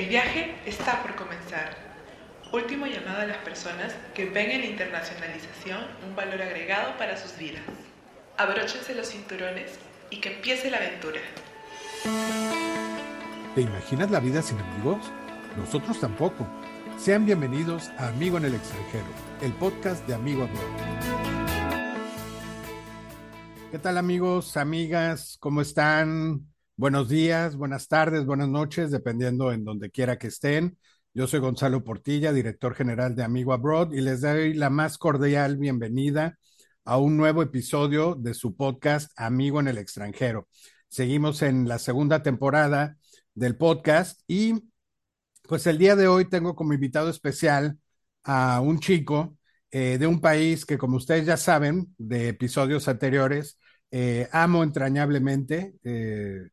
El viaje está por comenzar. Último llamado a las personas que ven en la internacionalización un valor agregado para sus vidas. Abróchense los cinturones y que empiece la aventura. ¿Te imaginas la vida sin amigos? Nosotros tampoco. Sean bienvenidos a Amigo en el extranjero, el podcast de Amigo Abroad. ¿Qué tal amigos, amigas? ¿Cómo están? Buenos días, buenas tardes, buenas noches, dependiendo en donde quiera que estén. Yo soy Gonzalo Portilla, director general de Amigo Abroad, y les doy la más cordial bienvenida a un nuevo episodio de su podcast Amigo en el extranjero. Seguimos en la segunda temporada del podcast y pues el día de hoy tengo como invitado especial a un chico eh, de un país que, como ustedes ya saben, de episodios anteriores, eh, amo entrañablemente. Eh,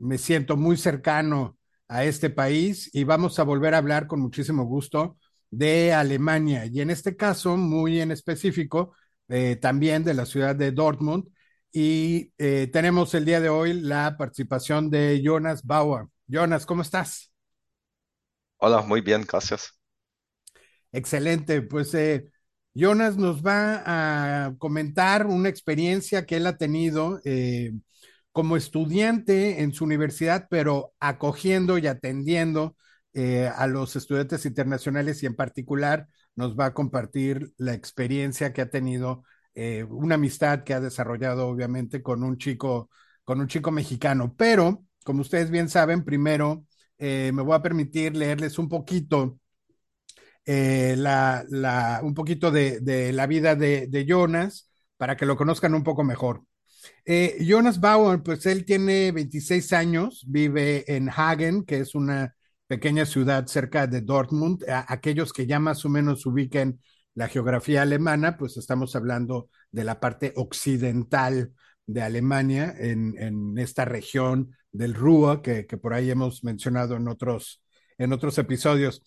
me siento muy cercano a este país y vamos a volver a hablar con muchísimo gusto de Alemania y en este caso, muy en específico, también de la ciudad de Dortmund. Y tenemos el día de hoy la participación de Jonas Bauer. Jonas, ¿cómo estás? Hola, muy bien, gracias. Excelente, pues eh, Jonas nos va a comentar una experiencia que él ha tenido eh, como estudiante en su universidad, pero acogiendo y atendiendo eh, a los estudiantes internacionales y en particular nos va a compartir la experiencia que ha tenido, una amistad que ha desarrollado obviamente con un chico, con un chico mexicano. Pero, como ustedes bien saben, primero eh, me voy a permitir leerles un poquito, eh, la, un poquito de, la vida de, Jonas para que lo conozcan un poco mejor. Eh, Jonas Bauer, pues él tiene 26 años, vive en Hagen, que es una pequeña ciudad cerca de Dortmund. aquellos que ya más o menos ubiquen la geografía alemana, pues estamos hablando de la parte occidental de Alemania, en, esta región del Rúa, que, por ahí hemos mencionado en otros, en otros episodios.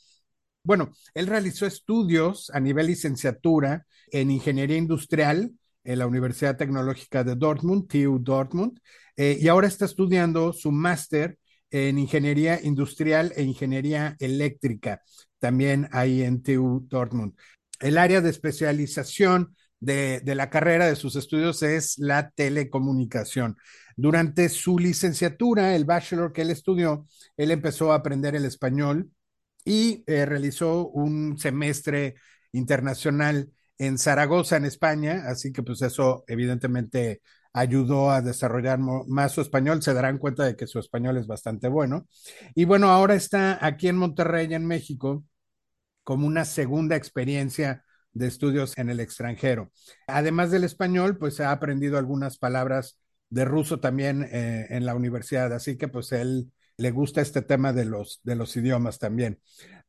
Bueno, él realizó estudios a nivel licenciatura en ingeniería industrial en la Universidad Tecnológica de Dortmund, TU Dortmund, eh, y ahora está estudiando su máster en ingeniería industrial e ingeniería eléctrica, también ahí en TU Dortmund. El área de especialización de, de, la carrera de sus estudios es la telecomunicación. Durante su licenciatura, el bachelor que él estudió, él empezó a aprender el español y eh, realizó un semestre internacional en Zaragoza, en España, así que pues eso evidentemente ayudó a desarrollar más su español, se darán cuenta de que su español es bastante bueno. Y bueno, ahora está aquí en Monterrey, en México, como una segunda experiencia de estudios en el extranjero. Además del español, pues ha aprendido algunas palabras de ruso también eh, en la universidad, así que pues él le gusta este tema de los, de los idiomas también.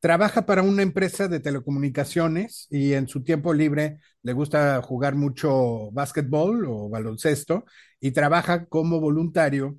Trabaja para una empresa de telecomunicaciones y en su tiempo libre le gusta jugar mucho básquetbol o baloncesto y trabaja como voluntario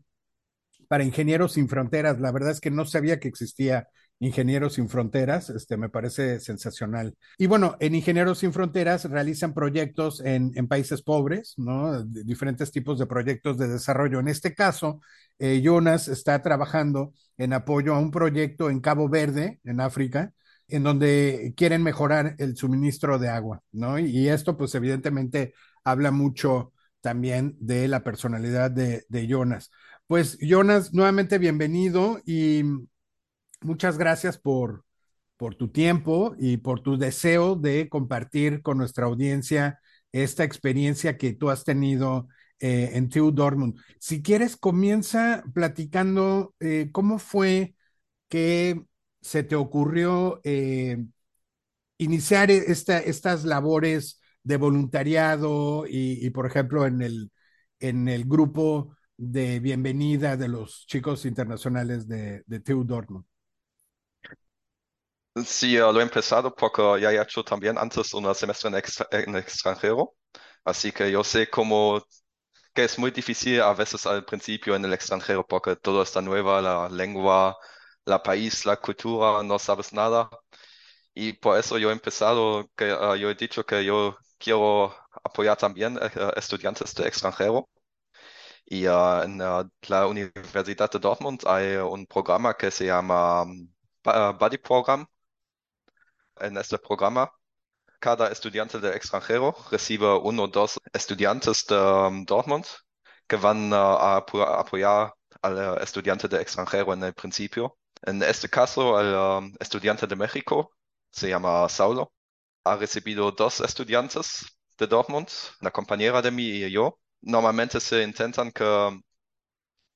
para Ingenieros Sin Fronteras. La verdad es que no sabía que existía Ingenieros Sin Fronteras, este, me parece sensacional. Y bueno, en Ingenieros Sin Fronteras realizan proyectos en, países pobres, ¿no? diferentes tipos de proyectos de desarrollo. En este caso, eh, Jonas está trabajando en apoyo a un proyecto en Cabo Verde, en África, en donde quieren mejorar el suministro de agua, ¿no? Y, y esto, pues evidentemente, habla mucho también de la personalidad de, de Jonas. Pues Jonas, nuevamente bienvenido y muchas gracias por, por tu tiempo y por tu deseo de compartir con nuestra audiencia esta experiencia que tú has tenido eh, en TU Dortmund. Si quieres, comienza platicando eh, cómo fue que se te ocurrió eh, iniciar esta, estas labores de voluntariado y, y, por ejemplo, en el, en el grupo de bienvenida de los chicos internacionales de, de TU Dortmund. Sí, lo he empezado porque ya he hecho también antes un semestre en, extra- extranjero, así que yo sé cómo que es muy difícil a veces al principio en el extranjero porque todo está nueva, la lengua, la país, la cultura, no sabes nada. Y por eso yo he empezado, que uh, yo he dicho que yo quiero apoyar también uh, estudiantes de extranjero. Y en la Universidad de Dortmund hay un programa que se llama um, Buddy Program. En este programa, cada estudiante de extranjero recibe uno o dos estudiantes de Dortmund que van uh, a apoyar al estudiante de extranjero en el principio. En este caso, el estudiante de México se llama Saulo. Ha recibido dos estudiantes de Dortmund, una compañera de mí y yo. Normalmente se intentan que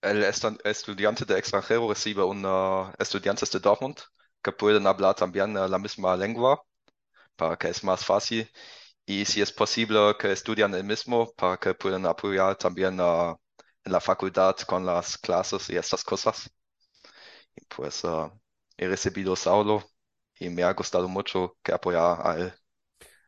el estudiante de extranjero reciba unos estudiantes de Dortmund que pueden hablar también la misma lengua para que es más fácil y si es posible que estudian el mismo para que puedan apoyar también uh, en la facultad con las clases y estas cosas. Y pues uh, he recibido Saulo y me ha gustado mucho que apoyar a él.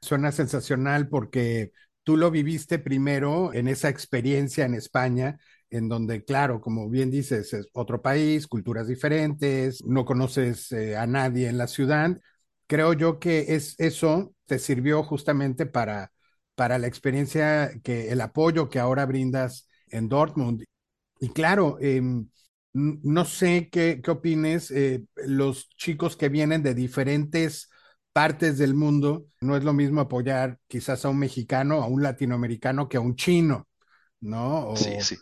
Suena sensacional porque tú lo viviste primero en esa experiencia en España, en donde, claro, como bien dices, es otro país, culturas diferentes, no conoces eh, a nadie en la ciudad. Creo yo que es eso te sirvió justamente para, para la experiencia que el apoyo que ahora brindas en Dortmund. Y claro, eh, no sé qué, qué opines, eh, los chicos que vienen de diferentes partes del mundo, no es lo mismo apoyar quizás a un mexicano, a un latinoamericano que a un chino, ¿no? O, sí, sí.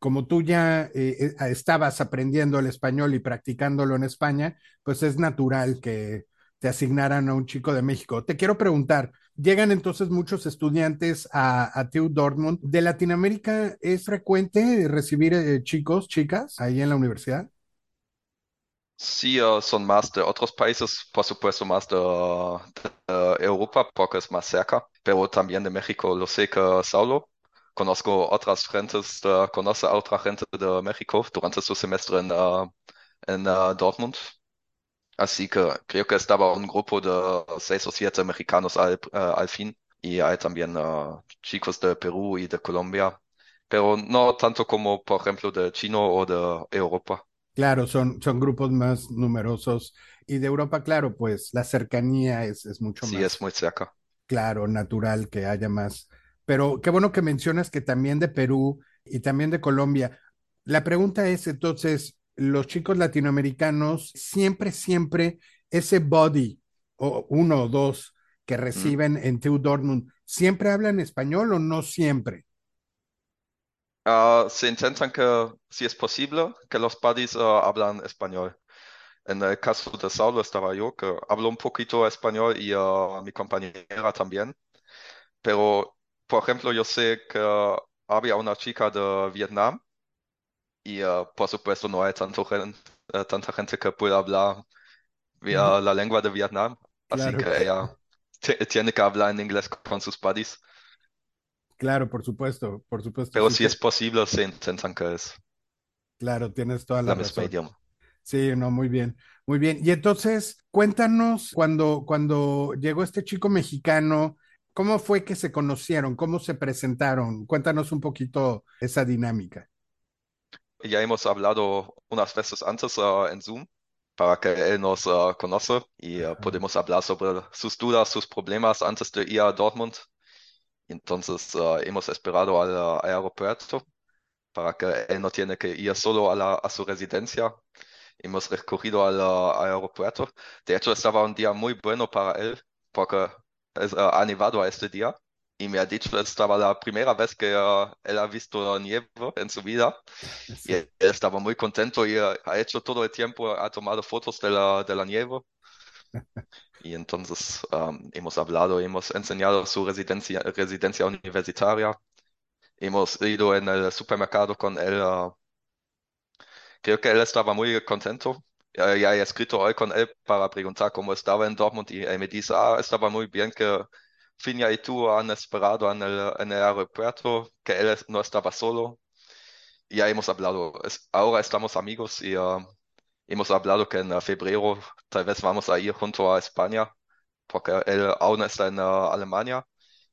Como tú ya eh, estabas aprendiendo el español y practicándolo en España, pues es natural que te asignaran a un chico de México. Te quiero preguntar, llegan entonces muchos estudiantes a, a TU Dortmund. ¿De Latinoamérica es frecuente recibir eh, chicos, chicas ahí en la universidad? Sí, son más de otros países, por supuesto más de, de, Europa porque es más cerca, pero también de México. Lo sé que Saulo, conozco otras gentes, de, conoce a otra gente de México durante su semestre en, uh, en uh, Dortmund. Así que creo que estaba un grupo de seis o siete mexicanos al, uh, al fin y hay también chicos de Perú y de Colombia, pero no tanto como, por ejemplo, de China o de Europa. Claro, son, son grupos más numerosos y de Europa, claro, pues la cercanía es, es mucho sí, más. Sí, es muy cerca. Claro, natural que haya más. Pero qué bueno que mencionas que también de Perú y también de Colombia. La pregunta es entonces, los chicos latinoamericanos siempre, siempre ese body, o uno o dos que reciben mm. en TU Dortmund, ¿siempre hablan español o no siempre? Uh, se intentan que, si es posible, que los buddies uh, hablan español. En el caso de Saulo estaba yo, que hablo un poquito español y uh, mi compañera también. Pero, por ejemplo, yo sé que había una chica de Vietnam y uh, por supuesto no hay tanto uh, tanta gente que pueda hablar la lengua de Vietnam, Claro. así que ella tiene que hablar en inglés con sus buddies, Claro, por supuesto, por supuesto. pero sí, si te- es posible se intentan que es Claro, tienes toda la la misma razón. idioma. Sí, no, muy bien, muy bien. Y entonces, cuéntanos cuando, cuando llegó este chico mexicano, ¿cómo fue que se conocieron? ¿Cómo se presentaron? Cuéntanos un poquito esa dinámica. Ya hemos hablado unas veces antes uh, en Zoom para que él nos uh, conoce y uh, podemos hablar sobre sus dudas, sus problemas antes de ir a Dortmund. Entonces uh, hemos esperado al uh, aeropuerto para que él no tiene que ir solo a, la, a su residencia. Hemos recurrido al uh, aeropuerto. De hecho, estaba un día muy bueno para él porque ha nevado a este día. Y me ha dicho que estaba la primera vez que uh, él ha visto nieve en su vida. Y él estaba muy contento y uh, ha hecho todo el tiempo, ha tomado fotos de la, de la nieve. Y entonces um, hemos hablado, hemos enseñado su residencia, residencia universitaria. Hemos ido en el supermercado con él. uh, creo que él estaba muy contento. Ya he escrito hoy con él para preguntar cómo estaba en Dortmund y él me dice, ah, estaba muy bien que Finja y tú han esperado en el, en el aeropuerto, que él no estaba solo. Ya hemos hablado, es- ahora estamos amigos y uh, hemos hablado que en uh, febrero tal vez vamos a ir junto a España, porque él aún está en uh, Alemania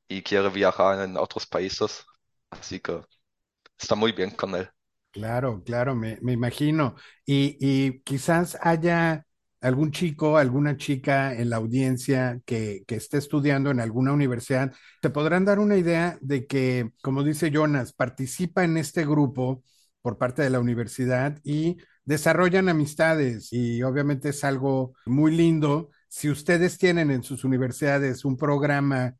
y quiere viajar en otros países. Así que está muy bien con él. Claro, claro, me, imagino. Y, y quizás haya algún chico, alguna chica en la audiencia que, que esté estudiando en alguna universidad, te podrán dar una idea de que, como dice Jonas, participa en este grupo por parte de la universidad y desarrollan amistades y obviamente es algo muy lindo. Si ustedes tienen en sus universidades un programa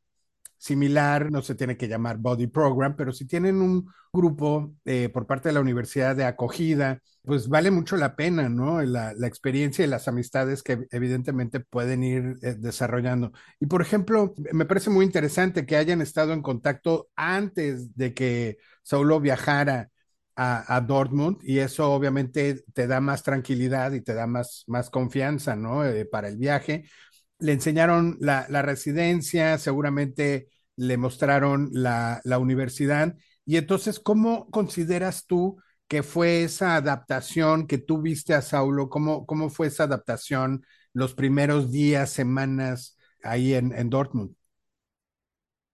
similar, no se tiene que llamar Body Program, pero si tienen un grupo eh, por parte de la universidad de acogida, pues vale mucho la pena, ¿no? La, experiencia y las amistades que evidentemente pueden ir eh, desarrollando. Y por ejemplo, me parece muy interesante que hayan estado en contacto antes de que Saulo viajara a, a, Dortmund y eso obviamente te da más tranquilidad y te da más, más confianza, ¿no? Eh, para el viaje le enseñaron la, residencia, seguramente le mostraron la, universidad. Y entonces, ¿cómo consideras tú que fue esa adaptación que tú viste a Saulo? ¿Cómo, cómo fue esa adaptación los primeros días, semanas ahí en, Dortmund?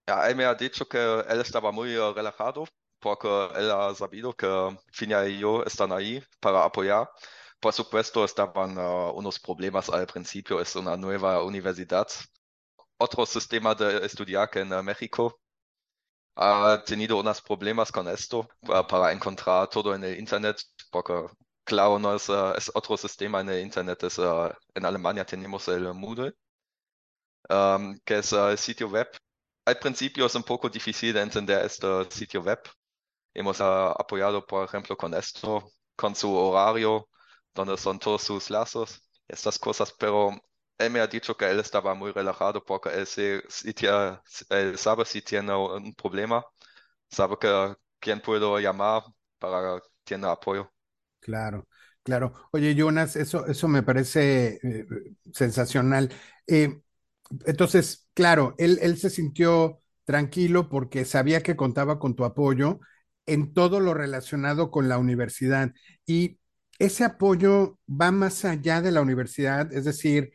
Él me ha dicho que él estaba muy uh, relajado porque él ha sabido que Finia y yo están ahí para apoyar. Por supuesto, estaban uh, unos problemas al principio, es una nueva universidad. Otro sistema de estudiar que en uh, México ha tenido unos problemas con esto uh, para encontrar todo en el Internet, porque claro, no es, es otro sistema en el Internet, es, en Alemania tenemos el Moodle, um, que es el sitio web. Al principio es un poco difícil de entender este sitio web. Hemos apoyado, por ejemplo, con esto, con su horario, donde son todos sus lazos, estas cosas, pero él me ha dicho que él estaba muy relajado porque él, se, si sabe si tiene un problema, sabe que quién puedo llamar para que tiene apoyo. Claro, claro. Oye, Jonas, eso, eso me parece eh, sensacional. Eh, entonces, claro, él, él se sintió tranquilo porque sabía que contaba con tu apoyo en todo lo relacionado con la universidad. Y ese apoyo va más allá de la universidad, es decir,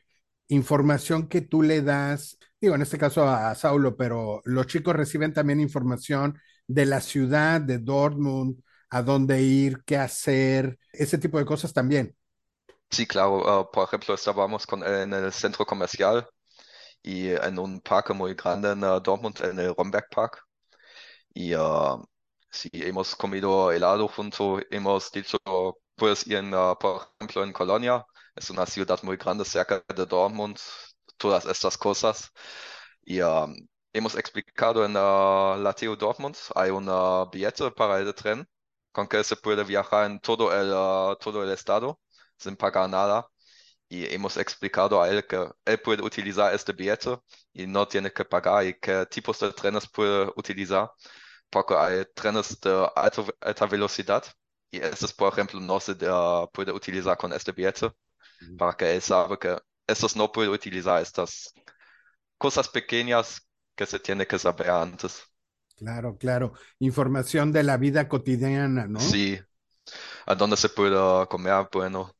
información que tú le das, digo, en este caso a, Saulo, pero los chicos reciben también información de la ciudad, de Dortmund, a dónde ir, qué hacer, ese tipo de cosas también. Sí, claro. Uh, por ejemplo, estábamos en el centro comercial y en un parque muy grande en uh, Dortmund, en el Romberg Park. Y uh, sí, hemos comido helado junto, hemos dicho Puedes ir, en, uh, por ejemplo, en Colonia, es una ciudad muy grande cerca de Dortmund, todas estas cosas. Y hemos explicado en uh, la TU Dortmund, hay un billete para el tren con que se puede viajar en todo el, uh, todo el estado sin pagar nada. Y hemos explicado a él que él puede utilizar este billete y no tiene que pagar y qué tipos de trenes puede utilizar, porque hay trenes de alta, alta velocidad y estos, por ejemplo, no se puede utilizar con este billete para que él sabe que estos no puede utilizar estas cosas pequeñas que se tiene que saber antes. Claro, claro. Información de la vida cotidiana, ¿no? Sí, a dónde se puede comer, bueno,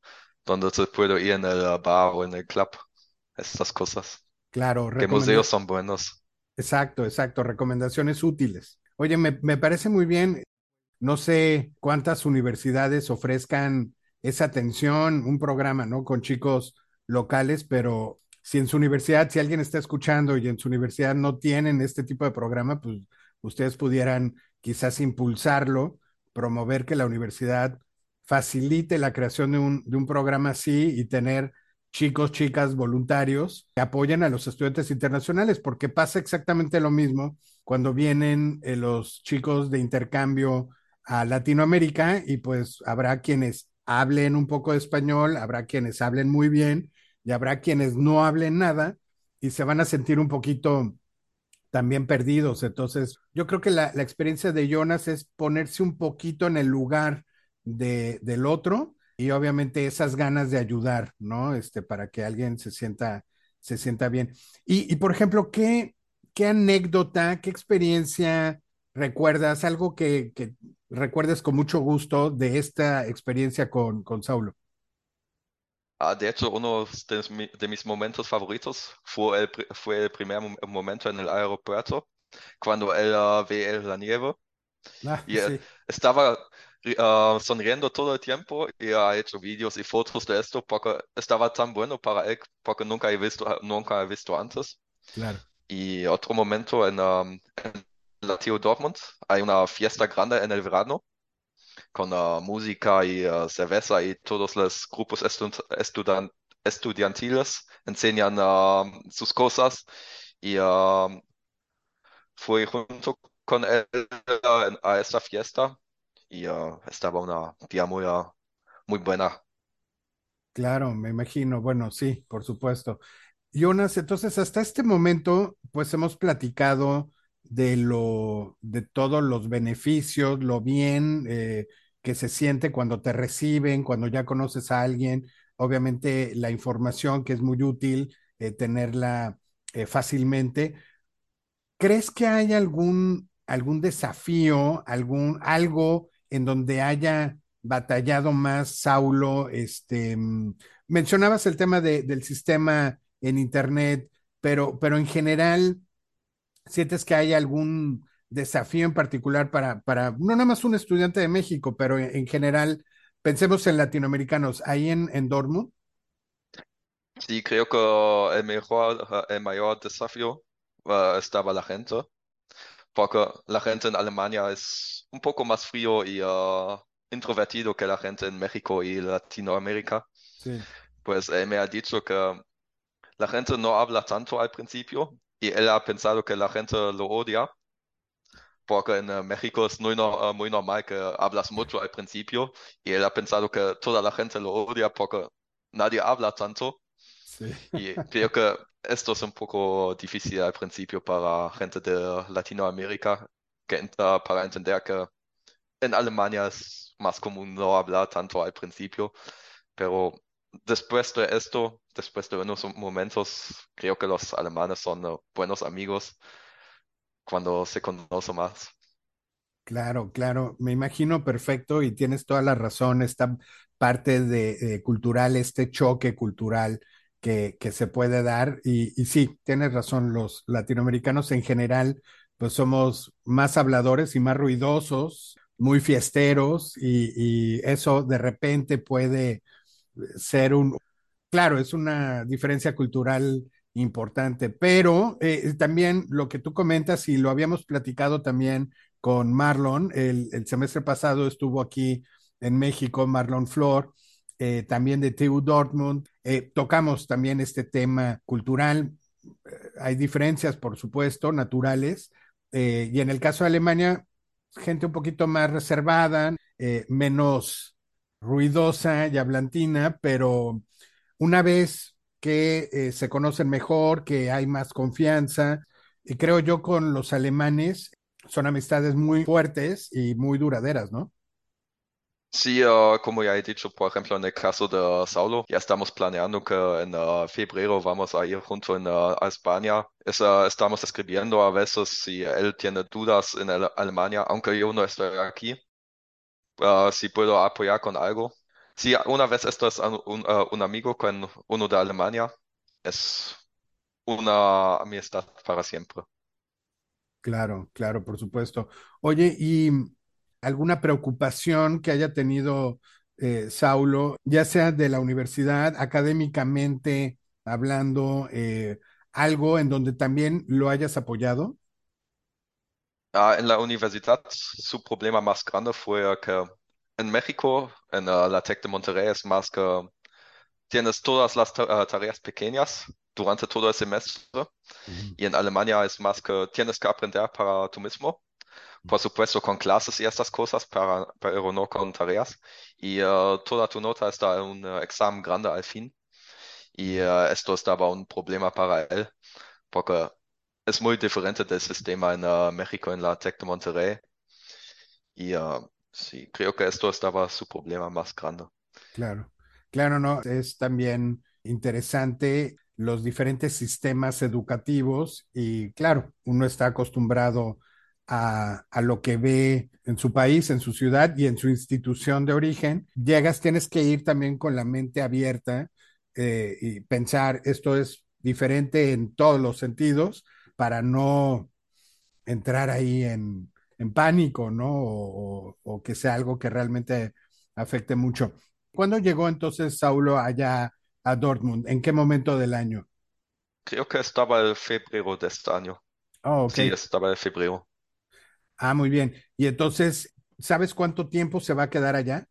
dónde se puede ir en el bar o en el club, estas cosas. Claro, ¿Qué museos son buenos? Exacto, exacto, recomendaciones útiles. Oye, me, me parece muy bien. No sé cuántas universidades ofrezcan esa atención, un programa, ¿no? Con chicos locales, pero si en su universidad, si alguien está escuchando y en su universidad no tienen este tipo de programa, pues ustedes pudieran quizás impulsarlo, promover que la universidad facilite la creación de un, de un programa así y tener chicos, chicas voluntarios que apoyen a los estudiantes internacionales, porque pasa exactamente lo mismo cuando vienen eh, los chicos de intercambio a Latinoamérica y pues habrá quienes hablen un poco de español, habrá quienes hablen muy bien y habrá quienes no hablen nada y se van a sentir un poquito también perdidos. Entonces, yo creo que la, experiencia de Jonas es ponerse un poquito en el lugar de, del otro y obviamente esas ganas de ayudar, ¿no? Este, para que alguien se sienta, se sienta bien. Y, y por ejemplo, ¿qué, ¿qué anécdota, qué experiencia recuerdas, algo que, que recuerdes con mucho gusto de esta experiencia con, con Saulo? Ah, de hecho, uno de, de, mis momentos favoritos fue el, fue el primer momento en el aeropuerto, cuando él uh, ve la nieve. Ah, y sí. estaba, uh, sonriendo todo el tiempo y ha hecho vídeos y fotos de esto porque estaba tan bueno para él porque nunca he visto, nunca he visto antes. Claro. Y otro momento en, um, en la TU Dortmund hay una fiesta grande en el verano con uh, música y uh, cerveza y todos los grupos estud estudian estudiantiles enseñan sus cosas y fui junto con él a esta fiesta y uh, estaba una día muy, uh, muy buena. Claro, me imagino. Bueno, sí, por supuesto. Jonas, entonces hasta este momento, pues hemos platicado de lo, de todos los beneficios, lo bien eh, que se siente cuando te reciben, cuando ya conoces a alguien, obviamente la información que es muy útil, eh, tenerla eh, fácilmente. ¿Crees que hay algún, algún desafío, algún, algo en donde haya batallado más Saulo? Este, mm, mencionabas el tema de, del sistema en Internet, pero, pero en general, ¿sientes que hay algún desafío en particular para, para no nada más un estudiante de México, pero en, en general, pensemos en latinoamericanos, ahí en, en? Sí, creo que el mejor, el mayor desafío uh, estaba la gente, porque la gente en Alemania es un poco más frío y uh, introvertido que la gente en México y Latinoamérica. Sí. Pues él me ha dicho que la gente no habla tanto al principio y él ha pensado que la gente lo odia, porque en uh, México es muy, no, muy normal que hablas mucho al principio y él ha pensado que toda la gente lo odia porque nadie habla tanto. Sí. Y creo que esto es un poco difícil al principio para gente de Latinoamérica entra para entender que en Alemania es más común no hablar tanto al principio, pero después de esto, después de unos momentos, creo que los alemanes son uh, buenos amigos cuando se conocen más. Claro, claro, me imagino perfecto y tienes toda la razón, esta parte de, eh, cultural, este choque cultural que, se puede dar. Y, sí, tienes razón, los latinoamericanos en general, pues somos más habladores y más ruidosos, muy fiesteros, y, eso de repente puede ser un, claro, es una diferencia cultural importante, pero eh, también lo que tú comentas, y lo habíamos platicado también con Marlon, el, el semestre pasado estuvo aquí en México, Marlon Flor, eh, también de TU Dortmund. Eh, tocamos también este tema cultural. Eh, hay diferencias, por supuesto, naturales. Eh, y en el caso de Alemania, gente un poquito más reservada, eh, menos ruidosa y hablantina, pero una vez que eh, se conocen mejor, que hay más confianza, y creo yo con los alemanes son amistades muy fuertes y muy duraderas, ¿no? Sí, uh, como ya he dicho, por ejemplo, en el caso de Saulo, ya estamos planeando que en uh, febrero vamos a ir junto a España. Es, estamos escribiendo a veces si él tiene dudas en Alemania, aunque yo no estoy aquí, si puedo apoyar con algo. Si una vez esto es un, un, un amigo con uno de Alemania, es una amistad para siempre. Claro, claro, por supuesto. Oye, y alguna preocupación que haya tenido eh, Saulo, ya sea de la universidad, académicamente hablando, eh, algo en donde también lo hayas apoyado? Ah, en la universidad su problema más grande fue que en México, en uh, la Tec de Monterrey, es más que tienes todas las tareas pequeñas durante todo el semestre y en Alemania es más que tienes que aprender para tú mismo por supuesto con clases y estas cosas, para, pero no con tareas. Y uh, toda tu nota está en un uh, examen grande al fin. Y uh, esto estaba un problema para él, porque es muy diferente del sistema en México, en la Tec de Monterrey. Y sí, creo que esto estaba su problema más grande. Claro, claro, no, es también interesante los diferentes sistemas educativos y claro, uno está acostumbrado a, a, lo que ve en su país, en su ciudad y en su institución de origen, llegas, tienes que ir también con la mente abierta eh, y pensar esto es diferente en todos los sentidos para no entrar ahí en, en pánico, ¿no? O, o que sea algo que realmente afecte mucho. ¿Cuándo llegó entonces Saulo allá a Dortmund? ¿En qué momento del año? Creo que estaba el febrero de este año. Oh. Sí, estaba el febrero. Ah, muy bien. Y entonces, ¿sabes cuánto tiempo se va a quedar allá?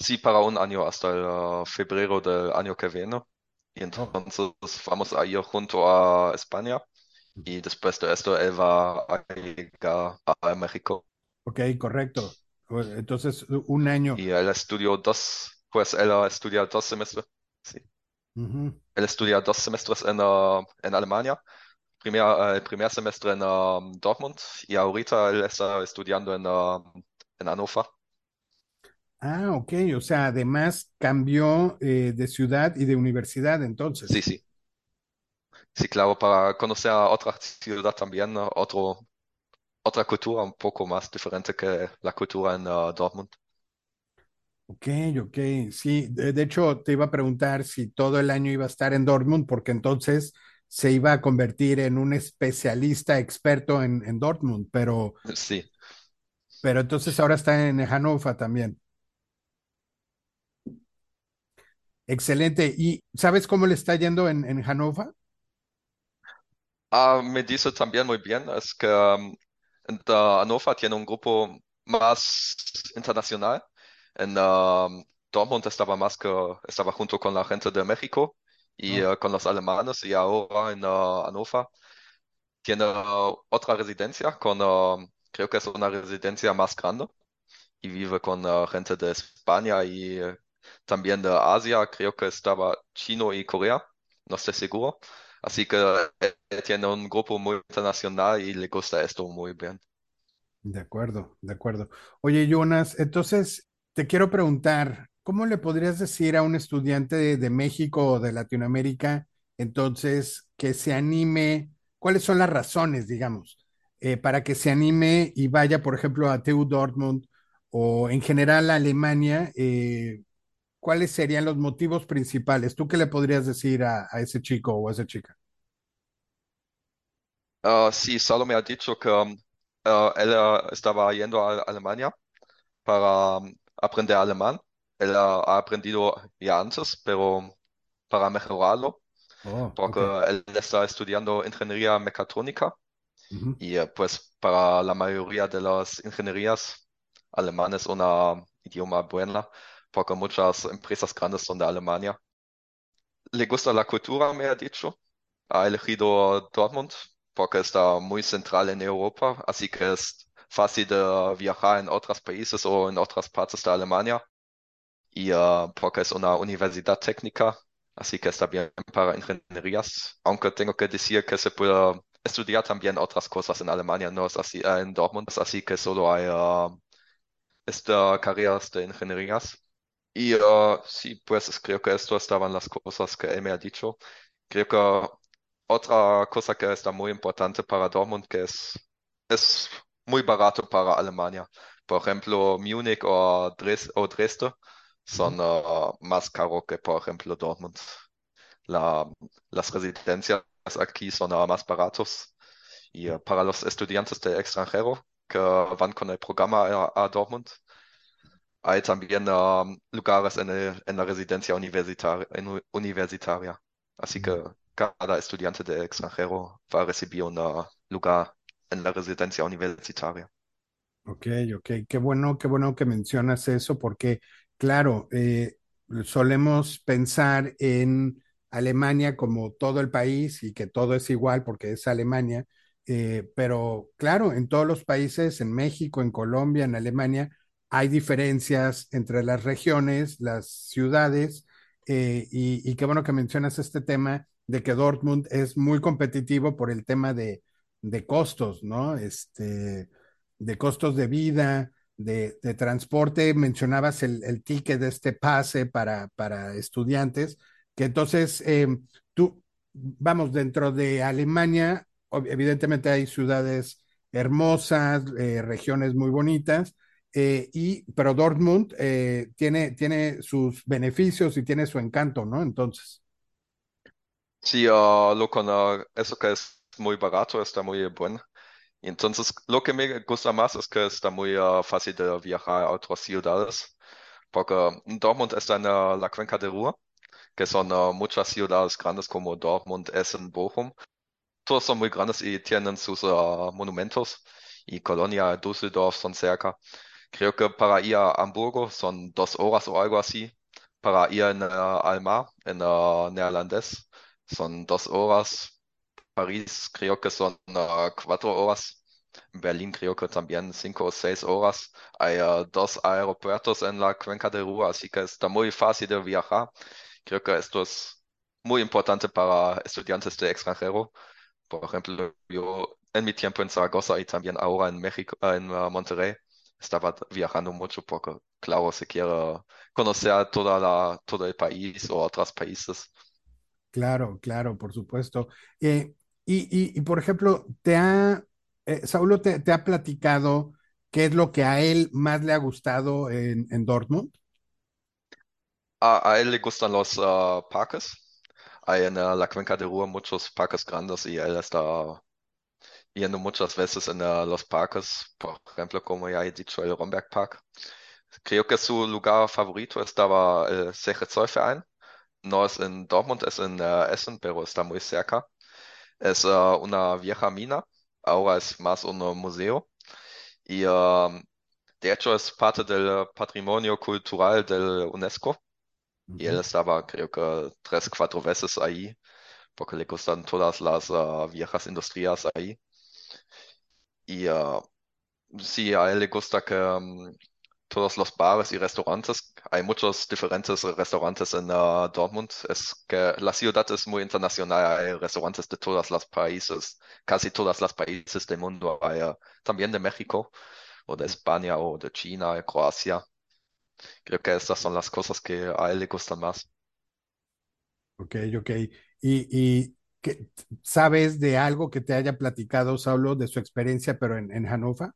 Sí, para un año hasta el uh, febrero del año que viene. Y Oh, entonces vamos a ir junto a España y después de esto él va a llegar a México. ok, correcto. Pues, Entonces, un año. Y él estudió dos, pues él ha estudiado dos semestres. Sí. Ujú. Él estudia dos semestres en, uh, en Alemania. Primer, el primer semestre en um, Dortmund y ahorita él está estudiando en, uh, en Hannover. Ah, ok. O sea, además cambió eh, de ciudad y de universidad, Sí, entonces. sí. Sí, claro, para conocer a otra ciudad también, otro, otra cultura un poco más diferente que la cultura en uh, Dortmund. Ok, ok. Sí, de, de hecho, te iba a preguntar si todo el año iba a estar en Dortmund, porque entonces se iba a convertir en un especialista experto en, en Dortmund, pero, Sí. pero entonces ahora está en Hannover también. Excelente. ¿Y sabes cómo le está yendo en, en Hannover? Ah, me dice también muy bien, es que um, en uh, Hannover tiene un grupo más internacional. En um, Dortmund estaba más que, estaba junto con la gente de México y Oh, uh, con los alemanes y ahora en uh, Hannover tiene uh, otra residencia con, uh, creo que es una residencia más grande y vive con uh, gente de España y también de Asia, creo que estaba Chino y Corea, no estoy seguro. Así que eh, eh, tiene un grupo muy internacional y le gusta esto muy bien. de acuerdo, de acuerdo. Oye, Jonas, entonces te quiero preguntar, ¿cómo le podrías decir a un estudiante de, México o de Latinoamérica, entonces, que se anime? ¿Cuáles son las razones, digamos, eh, para que se anime y vaya, por ejemplo, a TU Dortmund o en general a Alemania? eh, ¿cuáles serían los motivos principales? ¿Tú qué le podrías decir a, ese chico o a esa chica? Ah, sí, solo me ha dicho que um, ah, él ah, estaba yendo a Alemania para um, aprender alemán. Él ah, ha aprendido ya antes, pero para mejorarlo, Oh, porque ok. él está estudiando ingeniería mecatrónica Ujú, y eh, pues para la mayoría de las ingenierías, alemán es un idioma buena, porque muchas empresas grandes son de Alemania. Le gusta la cultura, me ha dicho. Ha elegido Dortmund porque está muy central en Europa, así que es fácil de viajar en otros países o en otras partes de Alemania. Y uh, porque es una universidad técnica, así que está bien para ingenierías. Aunque tengo que decir que se puede estudiar también otras cosas en Alemania, no es así, en Dortmund, así que solo hay uh, esta carreras de ingenierías. Y uh, sí, pues es- creo que esto estaban las cosas que él me ha dicho. Creo que otra cosa que está muy importante para Dortmund, que es, es muy barato para Alemania. Por ejemplo, Múnich o, Dres o Dresde. Son uh, más caros que, por ejemplo, Dortmund. La, las residencias aquí son uh, más baratos. Y uh, para los estudiantes de extranjero que van con el programa a, a Dortmund, hay también lugares en, el- en la residencia universitaria, en- universitaria. Así que cada estudiante de extranjero va a recibir un lugar en la residencia universitaria. Ok, ok, qué bueno, qué bueno que mencionas eso, porque claro, eh, solemos pensar en Alemania como todo el país y que todo es igual porque es Alemania, eh, pero claro, en todos los países, en México, en Colombia, en Alemania, hay diferencias entre las regiones, las ciudades, eh, y, qué bueno que mencionas este tema de que Dortmund es muy competitivo por el tema de, de costos, ¿no? Este de costos de vida, de, transporte, mencionabas el, el, ticket de este pase para, para estudiantes, que entonces eh, tú, vamos, dentro de Alemania, evidentemente hay ciudades hermosas, eh, regiones muy bonitas, eh, y, pero Dortmund eh, tiene, tiene sus beneficios y tiene su encanto, ¿no? Entonces, Sí, uh, lo con uh, eso que es muy barato está muy bueno. Entonces lo que me gusta más es que está muy uh, fácil de viajar a otras ciudades, porque Dortmund está en uh, la cuenca de Ruhr, que son uh, muchas ciudades grandes como Dortmund, Essen, Bochum. Todos son muy grandes y tienen sus monumentos. Y Colonia, Düsseldorf son cerca. Creo que para ir a Hamburgo son dos horas o algo así. Para ir en Almar, en neerlandés, son dos horas. París creo que son uh, cuatro horas. Berlín creo que también cinco o seis horas. Hay uh, dos aeropuertos en la cuenca de Ruhr, así que está muy fácil de viajar. Creo que esto es muy importante para estudiantes de extranjero. Por ejemplo, yo en mi tiempo en Zaragoza y también ahora en México, en uh, Monterrey, estaba viajando mucho porque, claro, se quiere conocer toda la, todo el país o otros países. Claro, claro, por supuesto. Eh, y, por ejemplo, te ha, eh, Saulo te, ha platicado qué es lo que a él más le ha gustado en, Dortmund. A, él le gustan los uh, parques. Hay en uh, la cuenca de Ruhr muchos parques grandes y él está yendo muchas veces en uh, los parques, por ejemplo, como ya he dicho, el Romberg Park. Creo que su lugar favorito estaba el CG No es en Dortmund, es en Essen, pero está muy cerca. Es uh, una vieja mina, ahora es más un museo. Y uh, de hecho es parte del patrimonio cultural del UNESCO. Uh -huh. Y él estaba, creo que, tres, cuatro veces ahí, porque le gustan todas las uh, viejas industrias ahí. Y sí, a él le gusta que um, todos los bares y restaurantes. Hay muchos diferentes restaurantes en uh, Dortmund. Es que la ciudad es muy internacional. Hay restaurantes de todos los países, casi todos los países del mundo. Hay uh, también de México o de España o de China, de Croacia. Creo que estas son las cosas que a él le gustan más. Ok, ok. ¿Y, y sabes de algo que te haya platicado, Saulo, de su experiencia, pero en, en Hannover?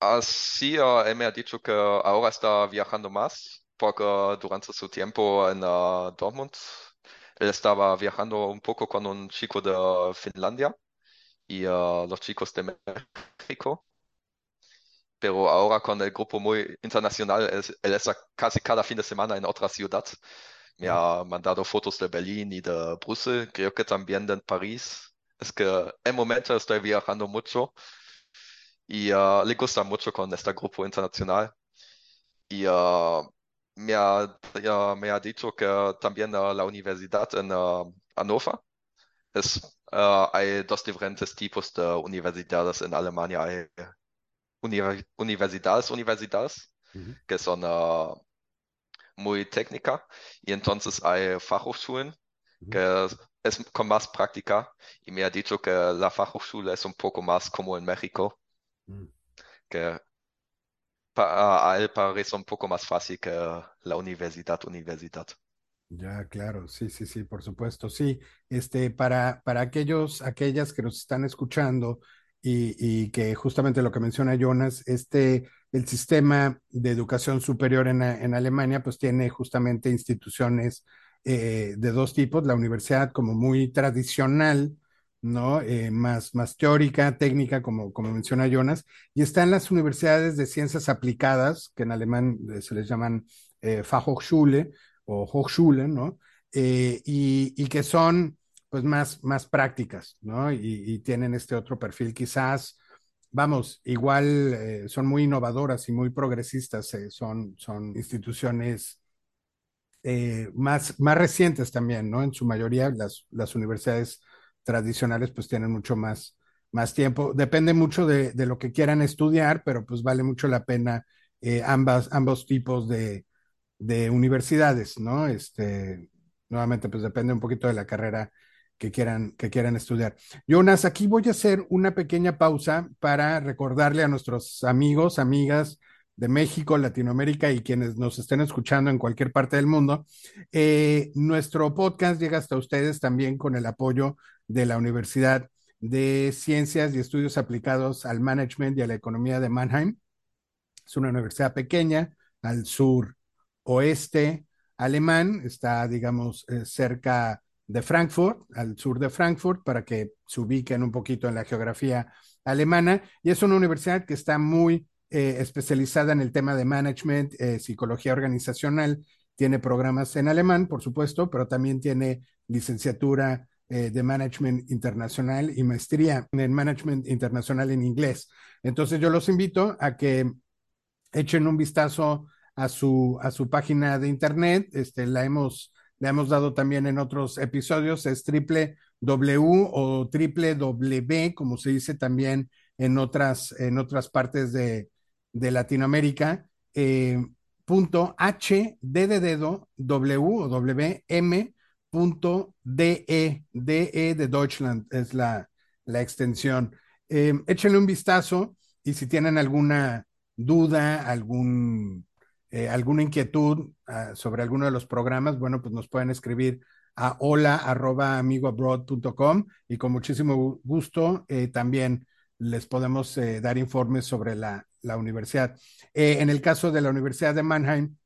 Así, uh, él me ha dicho que ahora está viajando más, porque durante su tiempo en uh, Dortmund, él estaba viajando un poco con un chico de Finlandia y uh, los chicos de México. Pero ahora con el grupo muy internacional, él, él está casi cada fin de semana en otra ciudad. Me ha mandado fotos de Berlín y de Bruselas, creo que también de París. Es que en momento estoy viajando mucho y uh, le gusta mucho con este grupo internacional. Y uh, me, ha, uh, me, ha, dicho que también la universidad en Hannover es, hay dos diferentes tipos de universidades en Alemania. Hay univer universidades, universidades, -huh. que son muy técnicas, y entonces hay Fachhochschulen, -huh. que es, es con más práctica, y me ha dicho que la Fachhochschule es un poco más como en México, que a él parece un poco más fácil que la universidad, universidad. Ya, claro, sí, sí, sí, por supuesto, sí. Este, para, para aquellos, aquellas que nos están escuchando y, y, que justamente lo que menciona Jonas, este, el sistema de educación superior en, en Alemania, pues tiene justamente instituciones eh, de dos tipos, la universidad como muy tradicional, ¿no? Eh, más, más teórica, técnica, como, como menciona Jonas, y están las universidades de ciencias aplicadas, que en alemán eh, se les llaman eh, Fachhochschule o Hochschule, ¿no? Eh, y, y, que son pues más, más prácticas, ¿no? Y, tienen este otro perfil quizás, vamos, igual son muy innovadoras y muy progresistas, son, son instituciones más, más recientes también, ¿no? En su mayoría las, las universidades tradicionales pues tienen mucho más, más tiempo. Depende mucho de, de, lo que quieran estudiar, pero pues vale mucho la pena eh, ambas, ambos tipos de, de, universidades, ¿no? Este, nuevamente pues depende un poquito de la carrera que quieran, que quieran estudiar. Jonas, aquí voy a hacer una pequeña pausa para recordarle a nuestros amigos, amigas, de México, Latinoamérica y quienes nos estén escuchando en cualquier parte del mundo. Eh, nuestro podcast llega hasta ustedes también con el apoyo de la Universidad de Ciencias y Estudios Aplicados al Management y a la Economía de Mannheim. Es una universidad pequeña al sur oeste alemán, está, digamos, eh, cerca de Frankfurt, al sur de Frankfurt, para que se ubiquen un poquito en la geografía alemana. Y es una universidad que está muy eh, especializada en el tema de management, eh, psicología organizacional. Tiene programas en alemán, por supuesto, pero también tiene licenciatura eh, de management internacional y maestría en management internacional en inglés. Entonces yo los invito a que echen un vistazo a su, a su página de internet. Este, la hemos, le hemos dado también en otros episodios, es triple W o triple W, como se dice también en otras, en otras partes de, de Latinoamérica. Eh, punto H, D de dedo, W o W, M, DE, DE de Deutschland es la, la extensión. Eh, échenle un vistazo y si tienen alguna duda, algún, eh, alguna inquietud uh, sobre alguno de los programas, bueno, pues nos pueden escribir a hola arroba amigoabroad.com y con muchísimo gusto eh, también les podemos dar informes sobre la, la universidad. En el caso de la Universidad de Mannheim,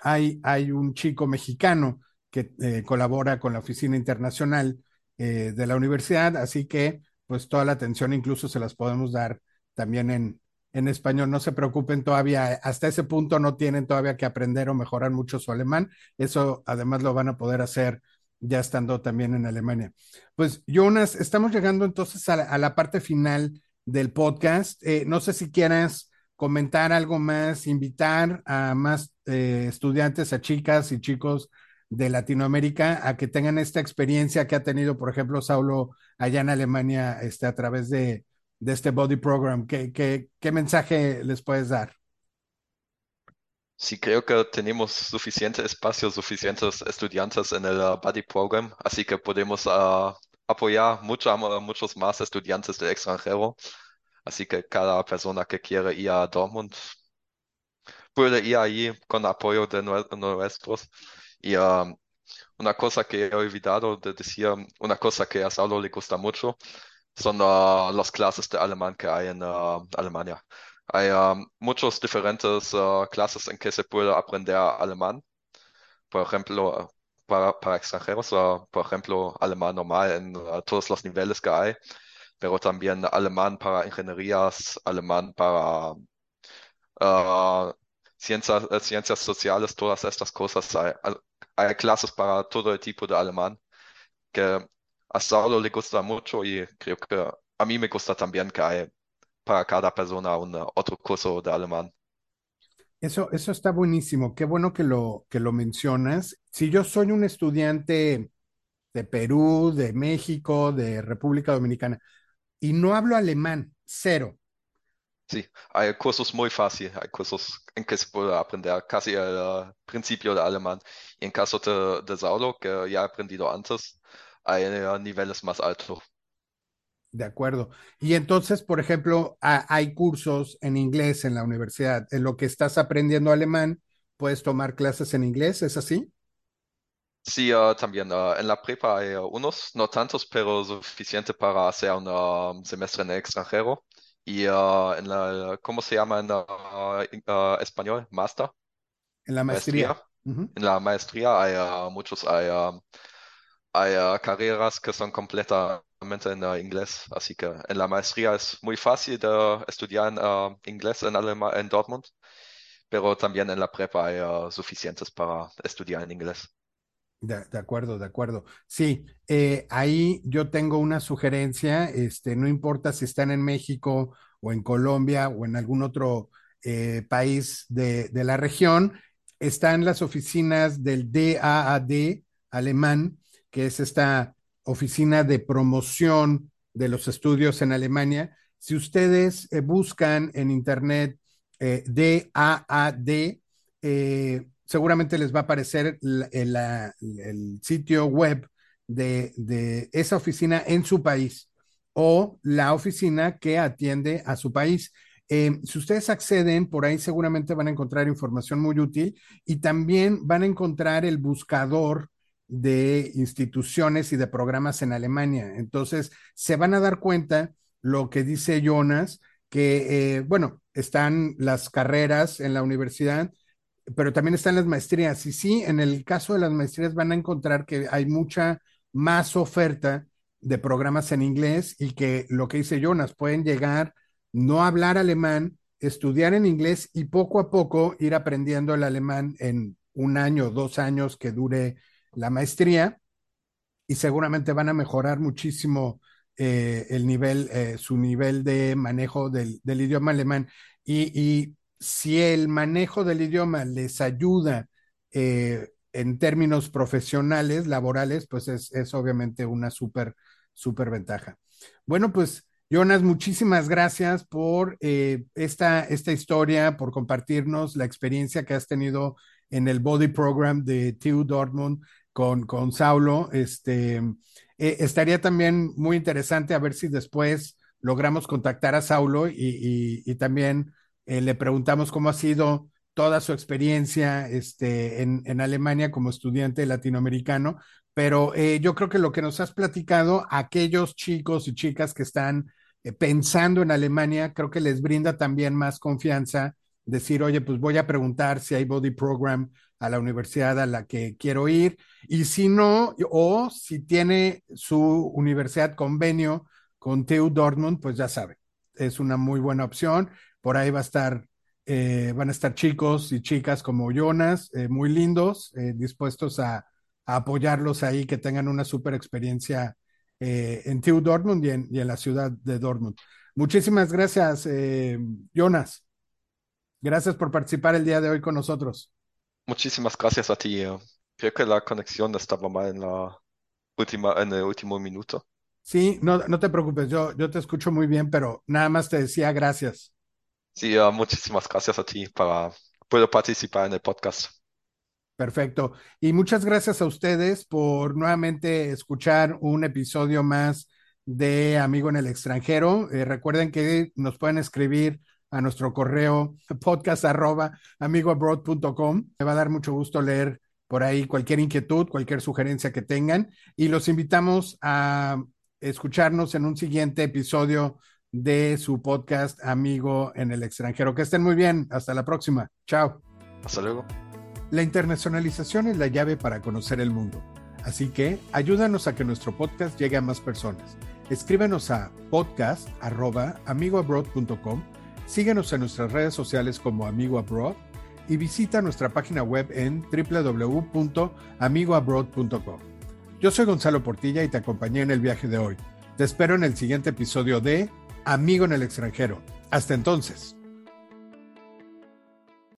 hay, hay un chico mexicano que eh, colabora con la Oficina Internacional de la universidad, así que pues toda la atención incluso se las podemos dar también en, en español. No se preocupen todavía, hasta ese punto no tienen todavía que aprender o mejorar mucho su alemán. Eso además lo van a poder hacer ya estando también en Alemania. Pues Jonas, estamos llegando entonces a la, a la parte final del podcast. Eh, no sé si quieras comentar algo más, invitar a más eh, estudiantes, a chicas y chicos de Latinoamérica a que tengan esta experiencia que ha tenido, por ejemplo, Saulo allá en Alemania este, a través de, de este Body Program. ¿Qué, qué, ¿Qué mensaje les puedes dar? Sí, creo que tenemos suficiente espacio, suficientes estudiantes en el uh, Buddy Program, así que podemos uh, apoyar mucho a muchos más estudiantes del extranjero. Así que cada persona que quiere ir a Dortmund puede ir ahí con apoyo de nuestros. Y um, una cosa que he olvidado de decir, una cosa que a Saulo le gusta mucho, son uh, las clases de alemán que hay en uh, Alemania. Hay um, muchos diferentes uh, clases en que se puede aprender alemán. Por ejemplo, para, para extranjeros, por ejemplo, alemán normal en todos los niveles que hay pero también alemán para ingenierías, alemán para uh, ciencias, ciencias sociales, todas estas cosas. Hay, hay, clases para todo el tipo de alemán que a Saulo le gusta mucho y creo que a mí me gusta también que hay para cada persona un otro curso de alemán. Eso, eso está buenísimo. Qué bueno que lo, que lo mencionas. Si yo soy un estudiante de Perú, de México, de República Dominicana, y no hablo alemán, cero. Sí, hay cursos muy fáciles, hay cursos en que se puede aprender casi el uh, principio de alemán. Y en caso de, de Saulo, que ya he aprendido antes, hay uh, niveles más altos. De acuerdo. Y entonces, por ejemplo, hay cursos en inglés en la universidad. En lo que estás aprendiendo alemán, puedes tomar clases en inglés, ¿es así? Sí, uh, también en la prepa hay unos, no tantos, pero suficiente para hacer un um, semestre en el extranjero. Y en la, ¿cómo se llama en español? Master. En la maestría. maestría. Uh -huh. En la maestría hay muchos, hay, hay carreras que son completamente en inglés. Así que en la maestría es muy fácil de estudiar en, inglés en, Alema en Dortmund, pero también en la prepa hay suficientes para estudiar en inglés. De, acuerdo, de acuerdo. Sí, eh, ahí yo tengo una sugerencia, este, no importa si están en México o en Colombia o en algún otro eh, país de, la región, están las oficinas del DAAD alemán, que es esta oficina de promoción de los estudios en Alemania. Si ustedes eh, buscan en internet DAAD, seguramente les va a aparecer el, sitio web de, de, esa oficina en su país o la oficina que atiende a su país. Eh, si ustedes acceden, por ahí seguramente van a encontrar información muy útil y también van a encontrar el buscador de instituciones y de programas en Alemania. Entonces, se van a dar cuenta lo que dice Jonas, que, eh, bueno, están las carreras en la universidad, pero también están las maestrías. Y sí, en el caso de las maestrías van a encontrar que hay mucha más oferta de programas en inglés y que lo que dice Jonas, pueden llegar, no hablar alemán, estudiar en inglés y poco a poco ir aprendiendo el alemán en un año, dos años que dure la maestría y seguramente van a mejorar muchísimo eh, el nivel, eh, su nivel de manejo del, idioma alemán. Y, si el manejo del idioma les ayuda eh, en términos profesionales, laborales, pues es, obviamente una súper, súper ventaja. Bueno, pues Jonas, muchísimas gracias por eh, esta, esta historia, por compartirnos la experiencia que has tenido en el Body Program de TU Dortmund con, con Saulo. Este, eh, estaría también muy interesante a ver si después logramos contactar a Saulo y también eh, le preguntamos cómo ha sido toda su experiencia este, en, Alemania como estudiante latinoamericano, pero eh, yo creo que lo que nos has platicado, aquellos chicos y chicas que están eh, pensando en Alemania, creo que les brinda también más confianza decir, oye, pues voy a preguntar si hay body program a la universidad a la que quiero ir, y si no, o si tiene su universidad convenio con TU Dortmund, pues ya sabe, es una muy buena opción. Por ahí va a estar, eh, van a estar chicos y chicas como Jonas, eh, muy lindos, eh, dispuestos a, a, apoyarlos ahí, que tengan una super experiencia en TU Dortmund y en, y en, la ciudad de Dortmund. Muchísimas gracias, Jonas. Gracias por participar el día de hoy con nosotros. Muchísimas gracias a ti. Creo que la conexión estaba mal en la última, en el último minuto. Sí, no, no te preocupes, yo, yo te escucho muy bien, pero nada más te decía gracias. Sí, uh, muchísimas gracias a ti para poder participar en el podcast. Perfecto. Y muchas gracias a ustedes por nuevamente escuchar un episodio más de Amigo en el extranjero. Eh, recuerden que nos pueden escribir a nuestro correo podcast arroba. Me va a dar mucho gusto leer por ahí cualquier inquietud, cualquier sugerencia que tengan y los invitamos a escucharnos en un siguiente episodio de su podcast Amigo en el extranjero. Que estén muy bien. Hasta la próxima. Chao. Hasta luego. La internacionalización es la llave para conocer el mundo. Así que ayúdanos a que nuestro podcast llegue a más personas. Escríbenos a podcast.amigoabroad.com, síguenos en nuestras redes sociales como Amigo Abroad y visita nuestra página web en www.amigoabroad.com. Yo soy Gonzalo Portilla y te acompañé en el viaje de hoy. Te espero en el siguiente episodio de Amigo en el extranjero. Hasta entonces.